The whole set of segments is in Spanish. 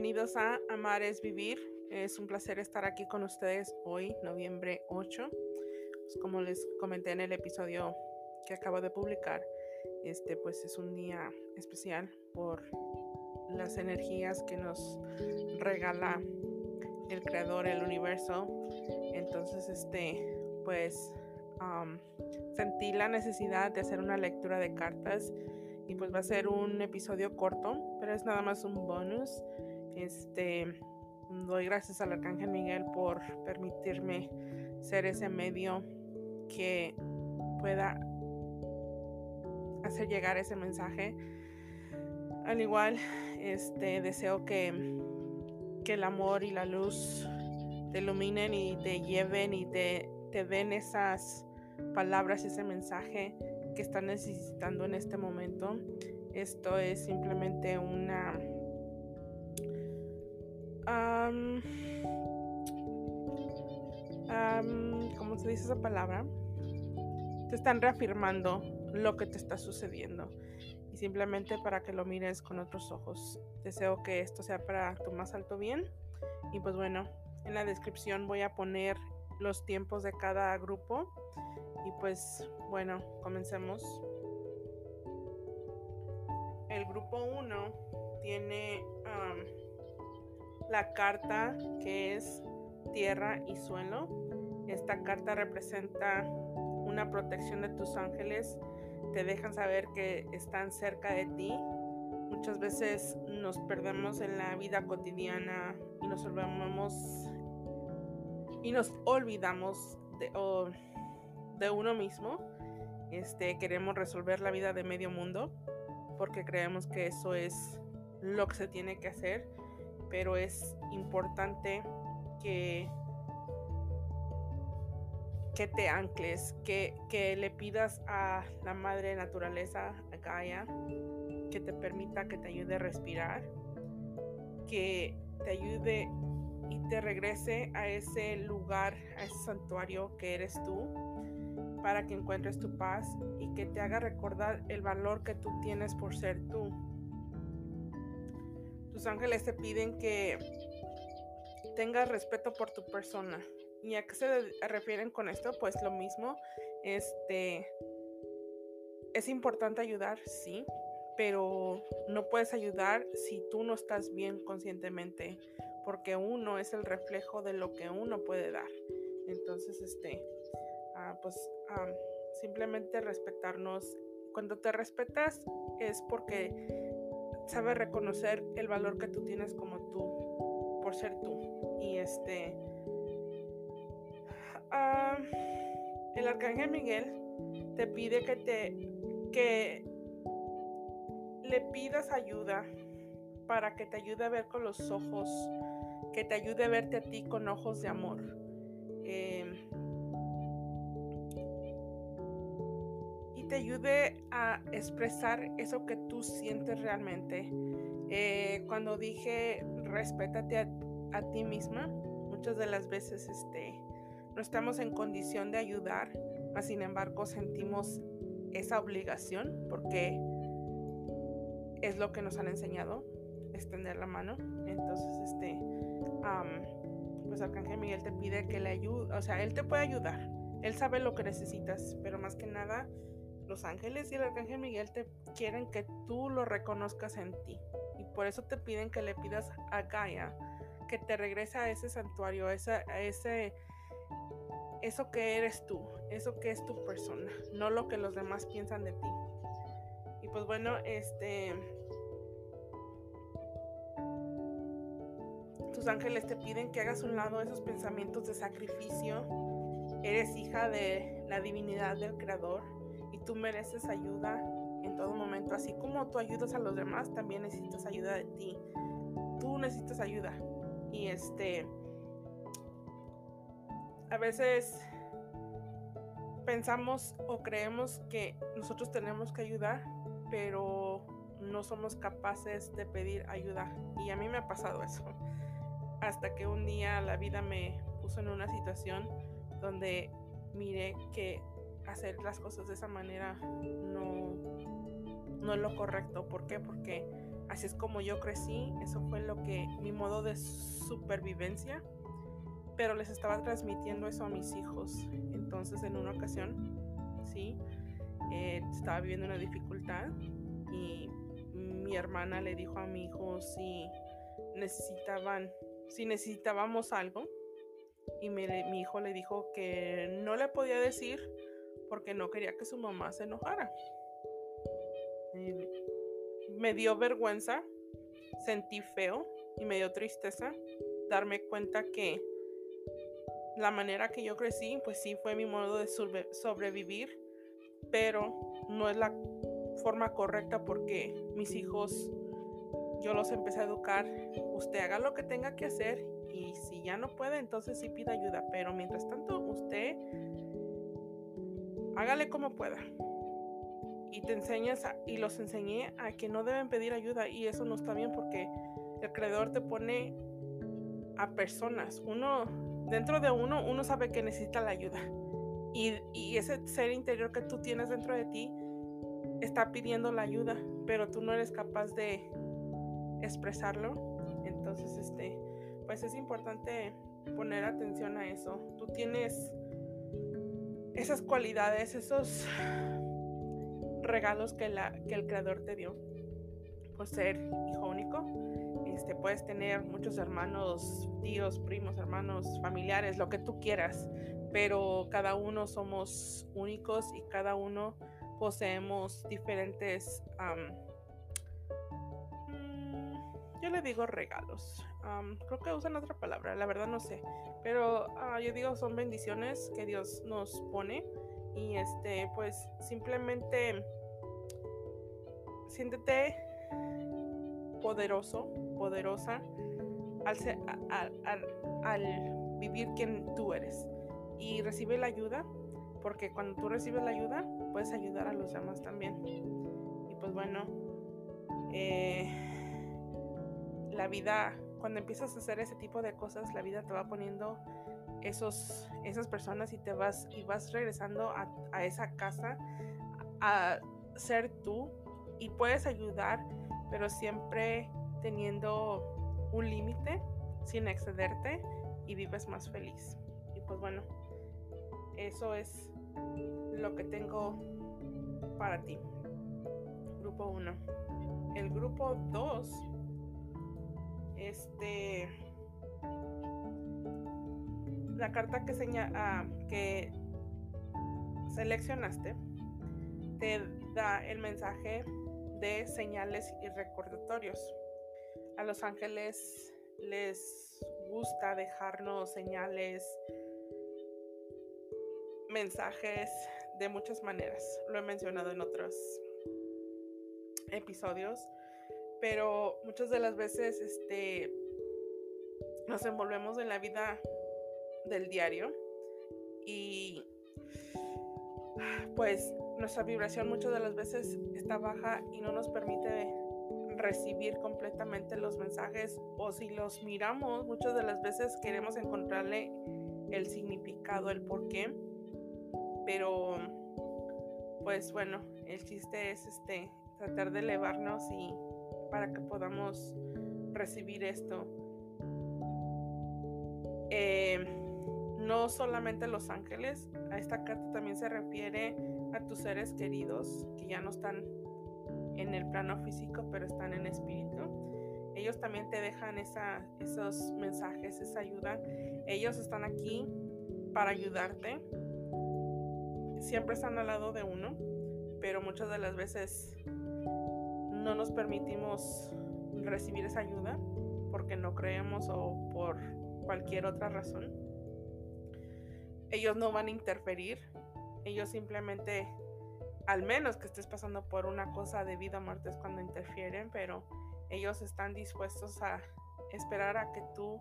bienvenidos a Amar es Vivir. Es un placer estar aquí con ustedes hoy, noviembre 8. Pues como les comenté en el episodio que acabo de publicar, este pues es un día especial por las energías que nos regala el creador, el universo. Entonces, este, pues sentí la necesidad de hacer una lectura de cartas y pues va a ser un episodio corto, pero es nada más un bonus. Este, doy gracias al Arcángel Miguel por permitirme ser ese medio que pueda hacer llegar ese mensaje. Al igual, este, deseo que, que el amor y la luz te iluminen y te lleven y te, te den esas palabras, ese mensaje que están necesitando en este momento. Esto es simplemente una... ¿Cómo se dice esa palabra? Te están reafirmando lo que te está sucediendo y simplemente para que lo mires con otros ojos. Deseo que esto sea para tu más alto bien y pues bueno, en la descripción voy a poner los tiempos de cada grupo y pues bueno, comencemos. El grupo 1 tiene la carta que es tierra y suelo. Esta carta representa una protección de tus ángeles. Te dejan saber que están cerca de ti. Muchas veces nos perdemos en la vida cotidiana y nos olvidamos y nos olvidamos de, de uno mismo. Este, queremos resolver la vida de medio mundo porque creemos que eso es lo que se tiene que hacer, pero es importante que que te ancles, que, que le pidas a la madre naturaleza, a Gaia, que te permita que te ayude a respirar, que te ayude y te regrese a ese lugar, a ese santuario que eres tú, para que encuentres tu paz y que te haga recordar el valor que tú tienes por ser tú. Tus ángeles te piden que tengas respeto por tu persona. ¿Y a qué se refieren con esto? Pues lo mismo, este es importante ayudar, sí, pero no puedes ayudar si tú no estás bien conscientemente, porque uno es el reflejo de lo que uno puede dar. Entonces, este, ah, pues simplemente respetarnos. Cuando te respetas es porque sabes reconocer el valor que tú tienes como tú, por ser tú. Y este, el arcángel Miguel te pide que te, que le pidas ayuda para que te ayude a ver con los ojos, que te ayude a verte a ti con ojos de amor. Em, te ayude a expresar eso que tú sientes realmente. Eh, cuando dije respétate a, ti misma, muchas de las veces este, no estamos en condición de ayudar, mas sin embargo sentimos esa obligación porque es lo que nos han enseñado, extender la mano. Entonces, este, pues Arcángel Miguel te pide que le ayude, o sea, él te puede ayudar, él sabe lo que necesitas, pero más que nada, los ángeles y el Arcángel Miguel te quieren que tú lo reconozcas en ti. Y por eso te piden que le pidas a Gaia que te regrese a ese santuario, a, a ese eso que eres tú, eso que es tu persona, no lo que los demás piensan de ti pues bueno, este... Tus ángeles te piden que hagas un lado esos pensamientos de sacrificio. Eres hija de la divinidad del Creador y tú mereces ayuda en todo momento. Así como tú ayudas a los demás, también necesitas ayuda de ti. Tú necesitas ayuda. Y este... A veces pensamos o creemos que nosotros tenemos que ayudar pero no somos capaces de pedir ayuda. Y a mí me ha pasado eso. Hasta que un día la vida me puso en una situación donde miré que hacer las cosas de esa manera no, no es lo correcto. ¿Por qué? Porque Así es como yo crecí, eso fue lo que mi modo de supervivencia, pero les estaba transmitiendo eso a mis hijos. Entonces en una ocasión, sí, eh, estaba viviendo una dificultad y mi hermana le dijo a mi hijo si necesitaban, si necesitábamos algo y mi hijo le dijo que no le podía decir porque no quería que su mamá se enojara. me dio vergüenza, sentí feo y me dio tristeza darme cuenta que la manera que yo crecí, pues sí fue mi modo de sobrevivir, pero no es la forma correcta porque mis hijos, yo los empecé a educar, usted haga lo que tenga que hacer y si ya no puede, entonces sí pida ayuda, pero mientras tanto usted hágale como pueda. Y te enseñas y los enseñé a que no deben pedir ayuda y eso no está bien porque el creador te pone a personas. Uno, dentro de uno, uno sabe que necesita la ayuda. Y, y, ese ser interior que tú tienes dentro de ti está pidiendo la ayuda, pero tú no eres capaz de expresarlo. Entonces, este, pues es importante poner atención a eso. Tú tienes esas cualidades, esos regalos que, la, que el creador te dio por ser hijo único. Este, puedes tener muchos hermanos, tíos, primos, hermanos, familiares, lo que tú quieras, pero cada uno somos únicos y cada uno poseemos diferentes, yo le digo regalos, creo que usan otra palabra, la verdad no sé, pero ah, yo digo son bendiciones que Dios nos pone. Y este, pues simplemente siéntete poderoso, poderosa al, al vivir quien tú eres. Y recibe la ayuda porque cuando tú recibes la ayuda puedes ayudar a los demás también. Y pues bueno eh, la vida cuando empiezas a hacer ese tipo de cosas, la vida te va poniendo esos, esas personas y te vas y vas regresando a, a esa casa a ser tú y puedes ayudar, pero siempre teniendo un límite, sin excederte y vives más feliz. Y pues bueno, eso es lo que tengo para ti. Grupo 1. El grupo 2 este la carta que ah, que seleccionaste te da el mensaje de señales y recordatorios. A los ángeles les gusta dejarnos señales, mensajes de muchas maneras. Lo he mencionado en otros episodios pero muchas de las veces este, nos envolvemos en la vida del diario y pues nuestra vibración muchas de las veces está baja y no nos permite recibir completamente los mensajes o si los miramos muchas de las veces queremos encontrarle el significado, el por qué, pero pues bueno, el chiste es este tratar de elevarnos y para que podamos recibir esto. Em, no solamente los ángeles, a esta carta también se refiere a tus seres queridos que ya no están en el plano físico, pero están en espíritu. Ellos también te dejan esa, esos mensajes, esa ayuda. Ellos están aquí para ayudarte. Siempre están al lado de uno, pero muchas de las veces no nos permitimos recibir esa ayuda porque no creemos o por cualquier otra razón. Ellos no van a interferir, ellos simplemente, al menos que estés pasando por una cosa de vida o muerte es cuando interfieren, pero ellos están dispuestos a esperar a que tú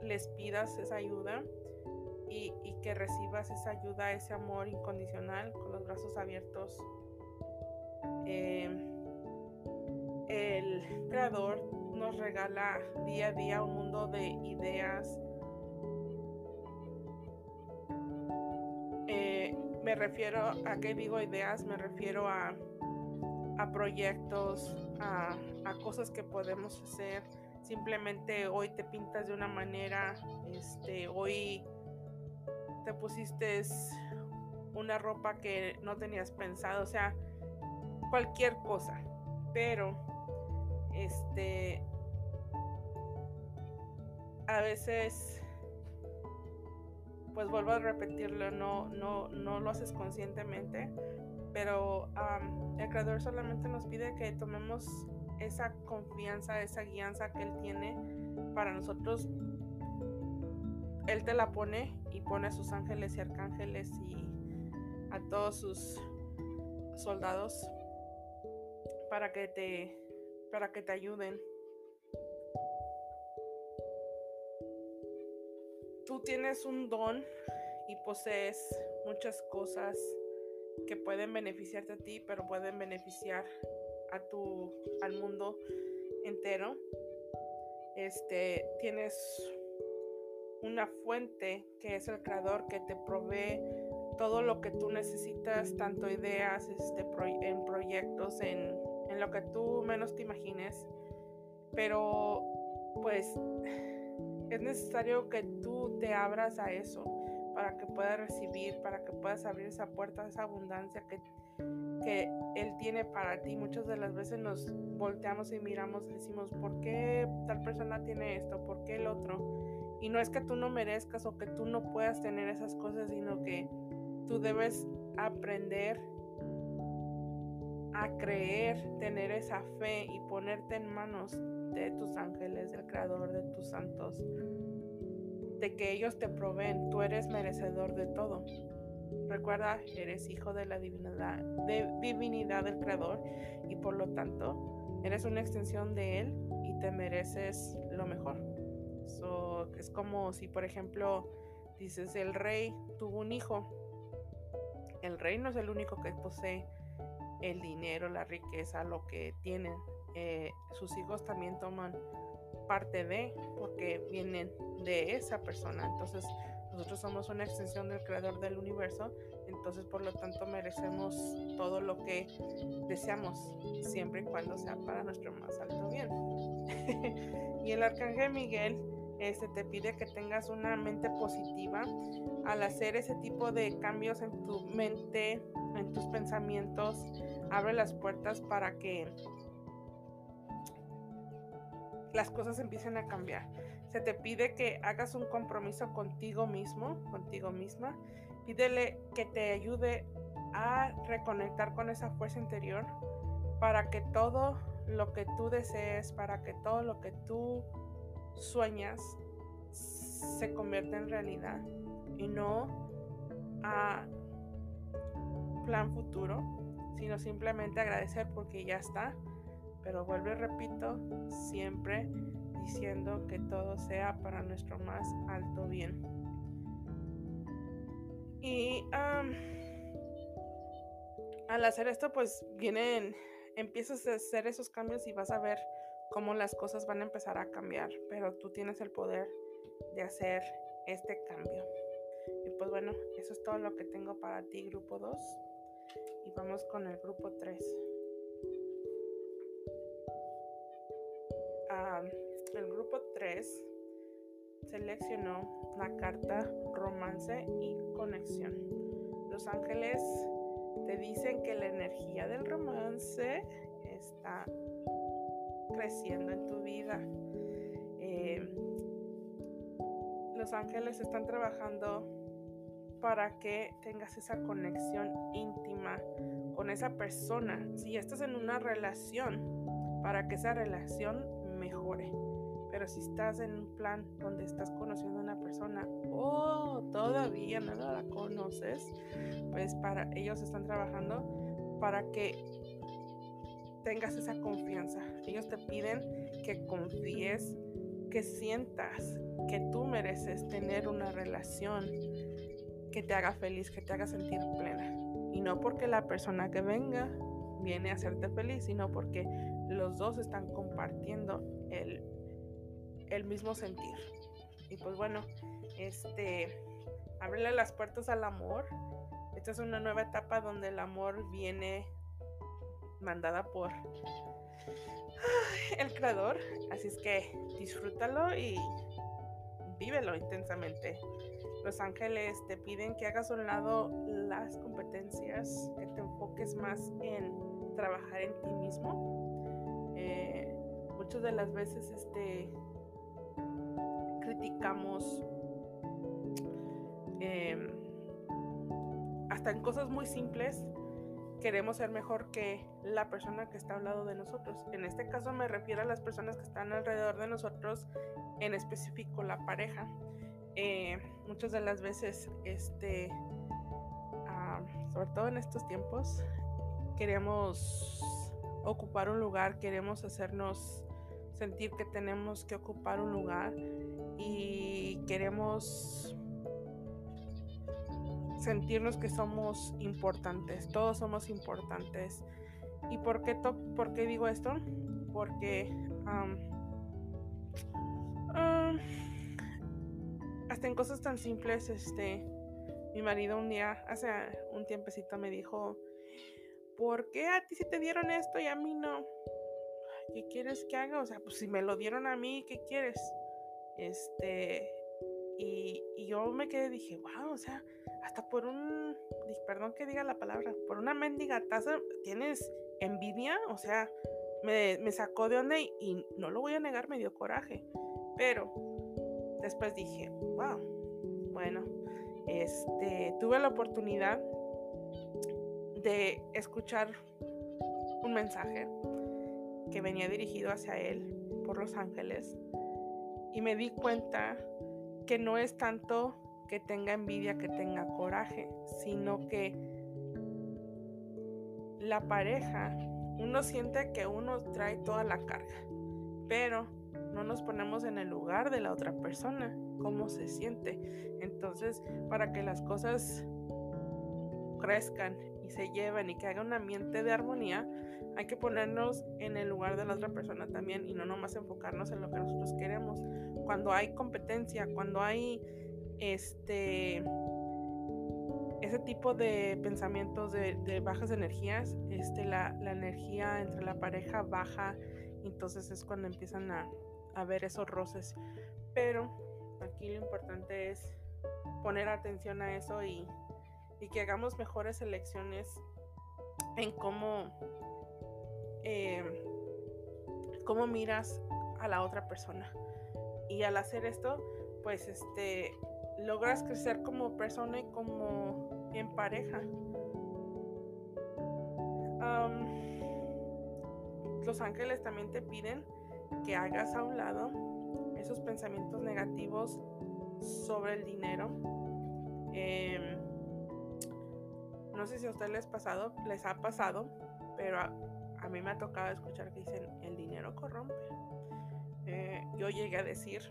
les pidas esa ayuda y, que recibas esa ayuda, ese amor incondicional con los brazos abiertos. Eh, el creador nos regala día a día un mundo de ideas. Eh, me refiero a que digo ideas, me refiero a a proyectos, a, a, cosas que podemos hacer. Simplemente hoy te pintas de una manera, este, hoy te pusiste una ropa que no tenías pensado, o sea, cualquier cosa. Pero, este, a veces pues vuelvo a repetirlo, no, no, no lo haces conscientemente, pero el creador solamente nos pide que tomemos esa confianza, esa guianza que él tiene para nosotros. Él te la pone y pone a sus ángeles y arcángeles y a todos sus soldados para que te para que te ayuden tú tienes un don y posees muchas cosas que pueden beneficiarte a ti, pero pueden beneficiar a tu al mundo entero. Este, tienes una fuente que es el creador que te provee todo lo que tú necesitas, tanto ideas, este, en proyectos, en, en lo que tú menos te imagines. Pero pues es necesario que tú te abras a eso para que puedas recibir, para que puedas abrir esa puerta, esa abundancia que, que Él tiene para ti. Muchas de las veces nos volteamos y miramos y decimos, ¿por qué tal persona tiene esto? ¿Por qué el otro? Y no es que tú no merezcas o que tú no puedas tener esas cosas, sino que tú debes aprender a creer, tener esa fe y ponerte en manos de tus ángeles, del creador de tus santos, de que ellos te proveen, tú eres merecedor de todo. Recuerda, eres hijo de la divinidad, de divinidad del creador y por lo tanto eres una extensión de él y te mereces lo mejor. es como si, por ejemplo, dices, el rey tuvo un hijo. El rey no es el único que posee el dinero, la riqueza, lo que tienen. Eh, sus hijos también toman parte de, porque vienen de esa persona. Entonces, nosotros somos una extensión del creador del universo, entonces por lo tanto merecemos todo lo que deseamos, siempre y cuando sea para nuestro más alto bien. y el arcángel Miguel este, te pide que tengas una mente positiva al hacer ese tipo de cambios en tu mente, en tus pensamientos, abre las puertas para que las cosas empiecen a cambiar. Se te pide que hagas un compromiso contigo mismo, contigo misma. Pídele que te ayude a reconectar con esa fuerza interior para que todo lo que tú desees, para que todo lo que tú sueñas se convierta en realidad y no a plan futuro, sino simplemente agradecer porque ya está pero vuelvo y repito, siempre diciendo que todo sea para nuestro más alto bien. Y al hacer esto, pues vienen, empiezas a hacer esos cambios y vas a ver cómo las cosas van a empezar a cambiar, pero tú tienes el poder de hacer este cambio. Y pues bueno, eso es todo lo que tengo para ti, grupo 2. Y vamos con el grupo 3. el grupo 3 seleccionó la carta romance y conexión. Los ángeles te dicen que la energía del romance está creciendo en tu vida. Eh, los ángeles están trabajando para que tengas esa conexión íntima con esa persona. Si estás en una relación, para que esa relación mejore. Pero si estás en un plan donde estás conociendo a una persona o todavía no la conoces, pues para ellos están trabajando para que tengas esa confianza. Ellos te piden que confíes, que sientas que tú mereces tener una relación que te haga feliz, que te haga sentir plena. Y no porque la persona que venga viene a hacerte feliz, sino porque los dos están compartiendo el, el mismo sentir. Y pues bueno, este, abrirle las puertas al amor. Esta es una nueva etapa donde el amor viene mandada por el creador. Así es que disfrútalo y vívelo intensamente. Los ángeles te piden que hagas a un lado las competencias, que te enfoques más en trabajar en ti mismo. Eh, muchas de las veces este, criticamos em, hasta en cosas muy simples queremos ser mejor que la persona que está al lado de nosotros. En este caso me refiero a las personas que están alrededor de nosotros, en específico la pareja. Eh, muchas de las veces, este, ah, sobre todo en estos tiempos, queremos ocupar un lugar, queremos hacernos sentir que tenemos que ocupar un lugar y queremos sentirnos que somos importantes, todos somos importantes. ¿Y por qué, por qué digo esto? Porque hasta en cosas tan simples, este, mi marido un día, hace un tiempecito me dijo, ¿por qué a ti se te dieron esto y a mí no? ¿Qué quieres que haga? O sea, pues si me lo dieron a mí, ¿qué quieres? Este, y, y yo me quedé, dije, wow, o sea, hasta por un, perdón que diga la palabra, por una mendiga taza tienes envidia, o sea, me, sacó de onda y, no lo voy a negar, me dio coraje. Pero después dije, wow, bueno, este, tuve la oportunidad de escuchar un mensaje que venía dirigido hacia él por los ángeles y me di cuenta que no es tanto que tenga envidia, que tenga coraje, sino que la pareja, uno siente que uno trae toda la carga, pero no nos ponemos en el lugar de la otra persona, cómo se siente. Entonces, para que las cosas crezcan y se lleven y que haga un ambiente de armonía, hay que ponernos en el lugar de la otra persona también y no nomás enfocarnos en lo que nosotros queremos. Cuando hay competencia, cuando hay este ese tipo de pensamientos de, bajas energías, este, la, energía entre la pareja baja, entonces es cuando empiezan a, a ver esos roces. Pero aquí lo importante es poner atención a eso y, y que hagamos mejores elecciones en cómo, eh, cómo miras a la otra persona. Y al hacer esto, pues este, logras crecer como persona y como en pareja. los ángeles también te piden que hagas a un lado esos pensamientos negativos sobre el dinero. Em, no sé si a ustedes les, pasado, les ha pasado, pero a, mí me ha tocado escuchar que dicen el dinero corrompe. Eh, yo llegué a decir,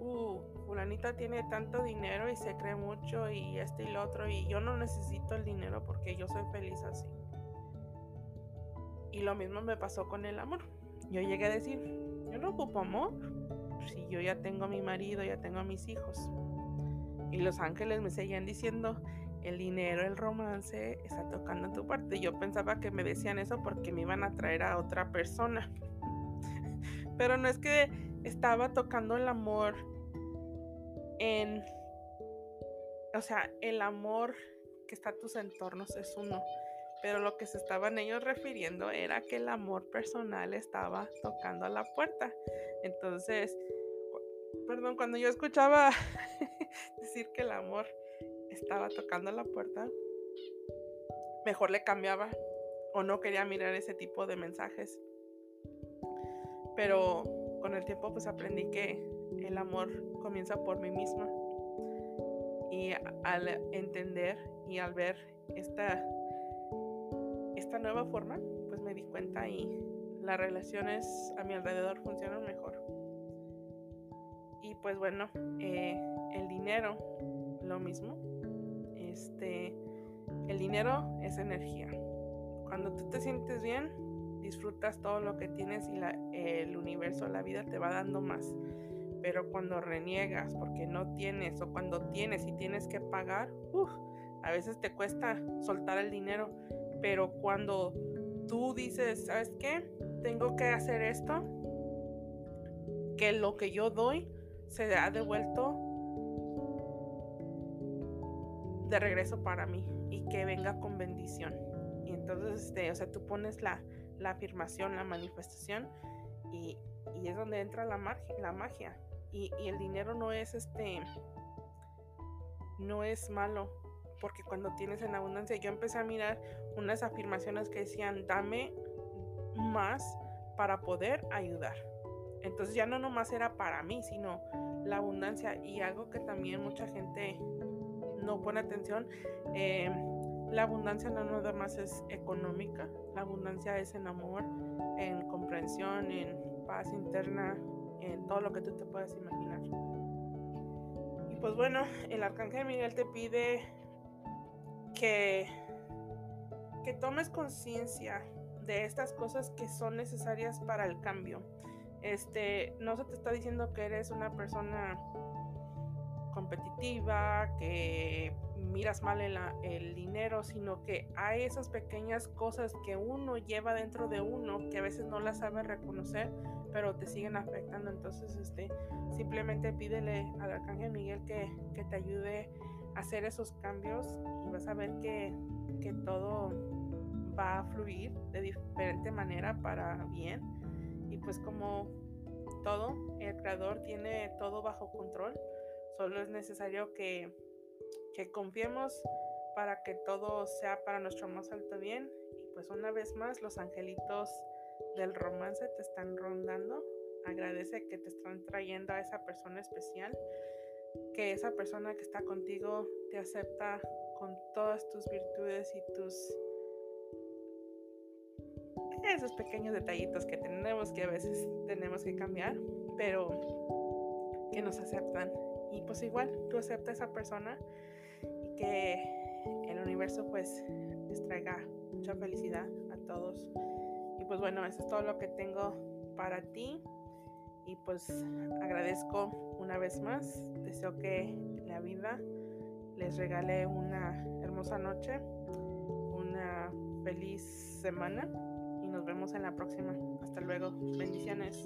uh, fulanita tiene tanto dinero y se cree mucho y este y lo otro y yo no necesito el dinero porque yo soy feliz así. Y lo mismo me pasó con el amor. Yo llegué a decir, yo no ocupo amor. Si yo ya tengo a mi marido, ya tengo a mis hijos. Y los ángeles me seguían diciendo, el dinero, el romance está tocando tu parte. Yo pensaba que me decían eso porque me iban a traer a otra persona. Pero no es que estaba tocando el amor en, o sea, el amor que está a tus entornos es uno, pero lo que se estaban ellos refiriendo era que el amor personal estaba tocando a la puerta. Entonces, perdón, cuando yo escuchaba decir que el amor estaba tocando la puerta, mejor le cambiaba o no quería mirar ese tipo de mensajes. Pero con el tiempo pues aprendí que el amor comienza por mí misma. Y al entender y al ver esta, esta nueva forma, pues me di cuenta y las relaciones a mi alrededor funcionan mejor. Y pues bueno, eh, el dinero, lo mismo. Este, el dinero es energía. Cuando tú te sientes bien, disfrutas todo lo que tienes y la, el universo, la vida te va dando más. Pero cuando reniegas porque no tienes o cuando tienes y tienes que pagar, a veces te cuesta soltar el dinero. Pero cuando tú dices, ¿sabes qué? Tengo que hacer esto, que lo que yo doy se ha devuelto de regreso para mí y que venga con bendición. Y entonces, este, o sea, tú pones la, la afirmación, la manifestación y, y, es donde entra la magia. La magia. Y, y el dinero no es este, no es malo, porque cuando tienes en abundancia, yo empecé a mirar unas afirmaciones que decían, dame más para poder ayudar. Entonces ya no nomás era para mí, sino la abundancia y algo que también mucha gente no pone atención. Eh, la abundancia no nada más es económica, la abundancia es en amor, en comprensión, en paz interna, en todo lo que tú te puedas imaginar. Y pues bueno, el arcángel Miguel te pide que, que tomes conciencia de estas cosas que son necesarias para el cambio. Este, no se te está diciendo que eres una persona competitiva, que miras mal el, el, dinero, sino que hay esas pequeñas cosas que uno lleva dentro de uno que a veces no las sabe reconocer, pero te siguen afectando. Entonces, este, simplemente pídele al Arcángel Miguel que, que te ayude hacer esos cambios y vas a ver que, que todo va a fluir de diferente manera para bien. Y pues como todo, el creador tiene todo bajo control Solo es necesario que, que confiemos para que todo sea para nuestro más alto bien. Y pues una vez más, los angelitos del romance te están rondando. Agradece que te están trayendo a esa persona especial, que esa persona que está contigo te acepta con todas tus virtudes y tus esos pequeños detallitos que tenemos que a veces tenemos que cambiar, pero que nos aceptan y pues igual tú acepta a esa persona y que el universo pues les traiga mucha felicidad a todos. Y pues bueno, eso es todo lo que tengo para ti. Y pues agradezco una vez más. Deseo que la vida les regale una hermosa noche, una feliz semana y nos vemos en la próxima. Hasta luego. Bendiciones.